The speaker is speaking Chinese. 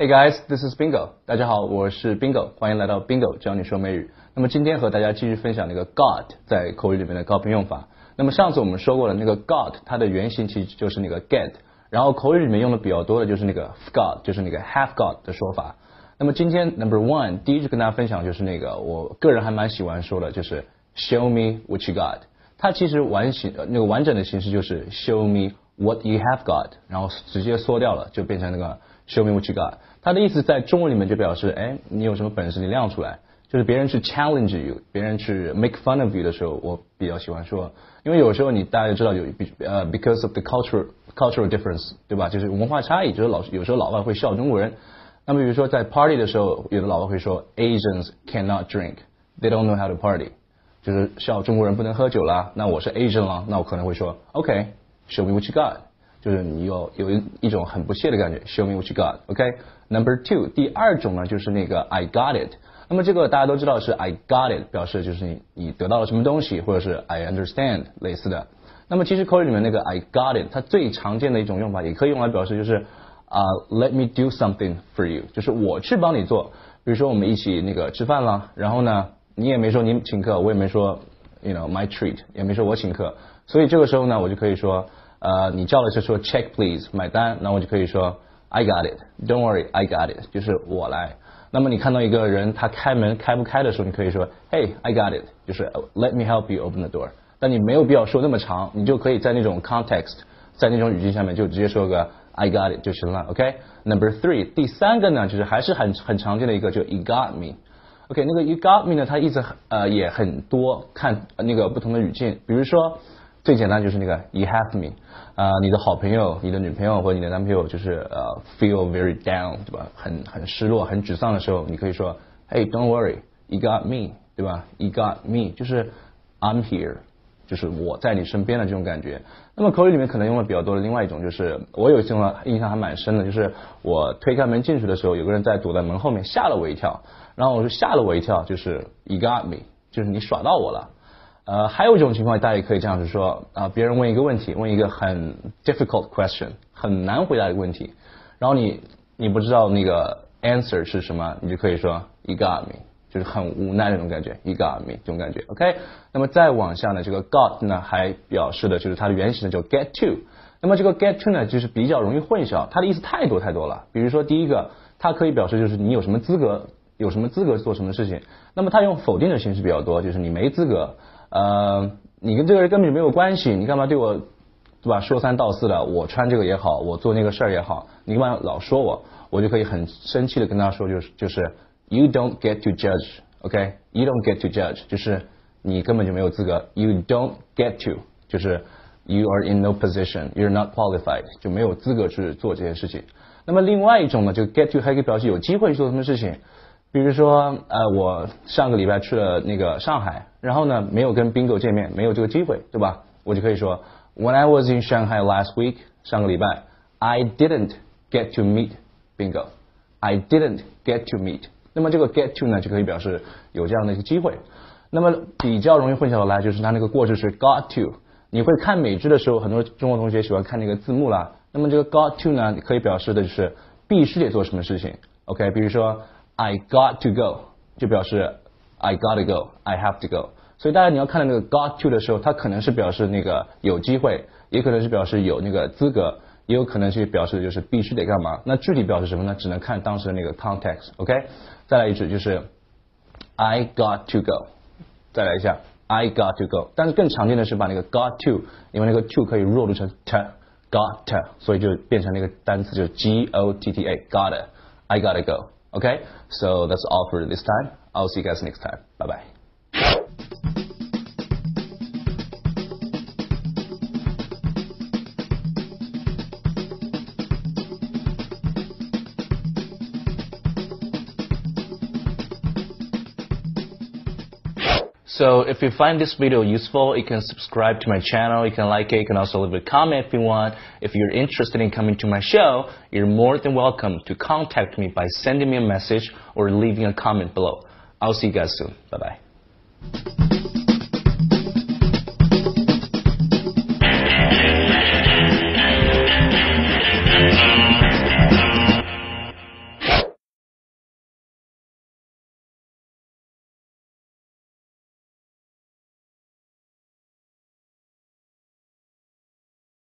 Hey guys, this is Bingo。大家好，我是 Bingo，欢迎来到 Bingo 教你说美语。那么今天和大家继续分享那个 got 在口语里面的高频用法。那么上次我们说过了，那个 got 它的原型其实就是那个 get，然后口语里面用的比较多的就是那个 got，就是那个 have got 的说法。那么今天 number one 第一句跟大家分享就是那个我个人还蛮喜欢说的，就是 show me what you got。它其实完形那个完整的形式就是 show me what you have got，然后直接缩掉了就变成那个 show me what you got。它的意思在中文里面就表示，哎，你有什么本事你亮出来。就是别人去 challenge you，别人去 make fun of you 的时候，我比较喜欢说，因为有时候你大家知道有呃 because of the cultural cultural difference，对吧？就是文化差异，就是老有时候老外会笑中国人。那么比如说在 party 的时候，有的老外会说 Asians cannot drink，they don't know how to party，就是笑中国人不能喝酒啦。那我是 Asian 啦，那我可能会说 OK，show me what you got，就是你有有一一种很不屑的感觉，show me what you got。OK，number two，第二种呢就是那个 I got it。那么这个大家都知道是 I got it，表示就是你你得到了什么东西，或者是 I understand 类似的。那么其实口语里面那个 I got it，它最常见的一种用法，也可以用来表示就是啊 Let me do something for you，就是我去帮你做。比如说我们一起那个吃饭了，然后呢你也没说你请客，我也没说 you know my treat，也没说我请客，所以这个时候呢我就可以说呃你叫了就说 check please 买单，那我就可以说 I got it，Don't worry I got it，就是我来。那么你看到一个人他开门开不开的时候，你可以说，Hey, I got it，就是 Let me help you open the door。但你没有必要说那么长，你就可以在那种 context，在那种语境下面就直接说个 I got it 就行了。OK，Number three，第三个呢，就是还是很很常见的一个，就 You got me。OK，那个 You got me 呢，它意思呃也很多，看那个不同的语境，比如说。最简单就是那个 you have me，啊，你的好朋友、你的女朋友或者你的男朋友就是呃 feel very down，对吧？很很失落、很沮丧的时候，你可以说，Hey don't worry，you got me，对吧？You got me，就是 I'm here，就是我在你身边的这种感觉。那么口语里面可能用的比较多的另外一种就是，我有一次印象还蛮深的，就是我推开门进去的时候，有个人在躲在门后面，吓了我一跳。然后我就吓了我一跳，就是 you got me，就是你耍到我了。呃，还有一种情况，大家也可以这样子说啊，别人问一个问题，问一个很 difficult question，很难回答的问题，然后你你不知道那个 answer 是什么，你就可以说 you got me，就是很无奈那种感觉，you got me 这种感觉，OK。那么再往下呢，这个 got 呢还表示的就是它的原型呢叫 get to，那么这个 get to 呢就是比较容易混淆，它的意思太多太多了。比如说第一个，它可以表示就是你有什么资格，有什么资格做什么事情，那么它用否定的形式比较多，就是你没资格。呃，你跟这个人根本就没有关系，你干嘛对我，对吧？说三道四的，我穿这个也好，我做那个事儿也好，你干嘛老说我？我就可以很生气的跟他说，就是就是 you don't get to judge，OK？You don't get to judge，就是你根本就没有资格。You don't get to，就是 you are in no position，you're not qualified，就没有资格去做这件事情。那么另外一种呢，就 get to 还可以表示有机会去做什么事情。比如说，呃，我上个礼拜去了那个上海，然后呢，没有跟 Bingo 见面，没有这个机会，对吧？我就可以说，When I was in Shanghai last week，上个礼拜，I didn't get to meet Bingo。I didn't get to meet。那么这个 get to 呢，就可以表示有这样的一个机会。那么比较容易混淆的来，就是它那个过去式 got to。你会看美剧的时候，很多中国同学喜欢看那个字幕啦。那么这个 got to 呢，可以表示的就是必须得做什么事情。OK，比如说。I got to go 就表示 I gotta go, I have to go。所以大家你要看到那个 got to 的时候，它可能是表示那个有机会，也可能是表示有那个资格，也有可能是表示就是必须得干嘛。那具体表示什么呢？只能看当时的那个 context。OK，再来一句就是 I got to go。再来一下 I got to go。但是更常见的是把那个 got to，因为那个 to 可以弱读成 t，got to，所以就变成那个单词就是 G O T T A，gotta，I gotta go。Okay, so that's all for this time. I'll see you guys next time. Bye bye. So if you find this video useful, you can subscribe to my channel, you can like it, you can also leave a comment if you want. If you're interested in coming to my show, you're more than welcome to contact me by sending me a message or leaving a comment below. I'll see you guys soon. Bye bye.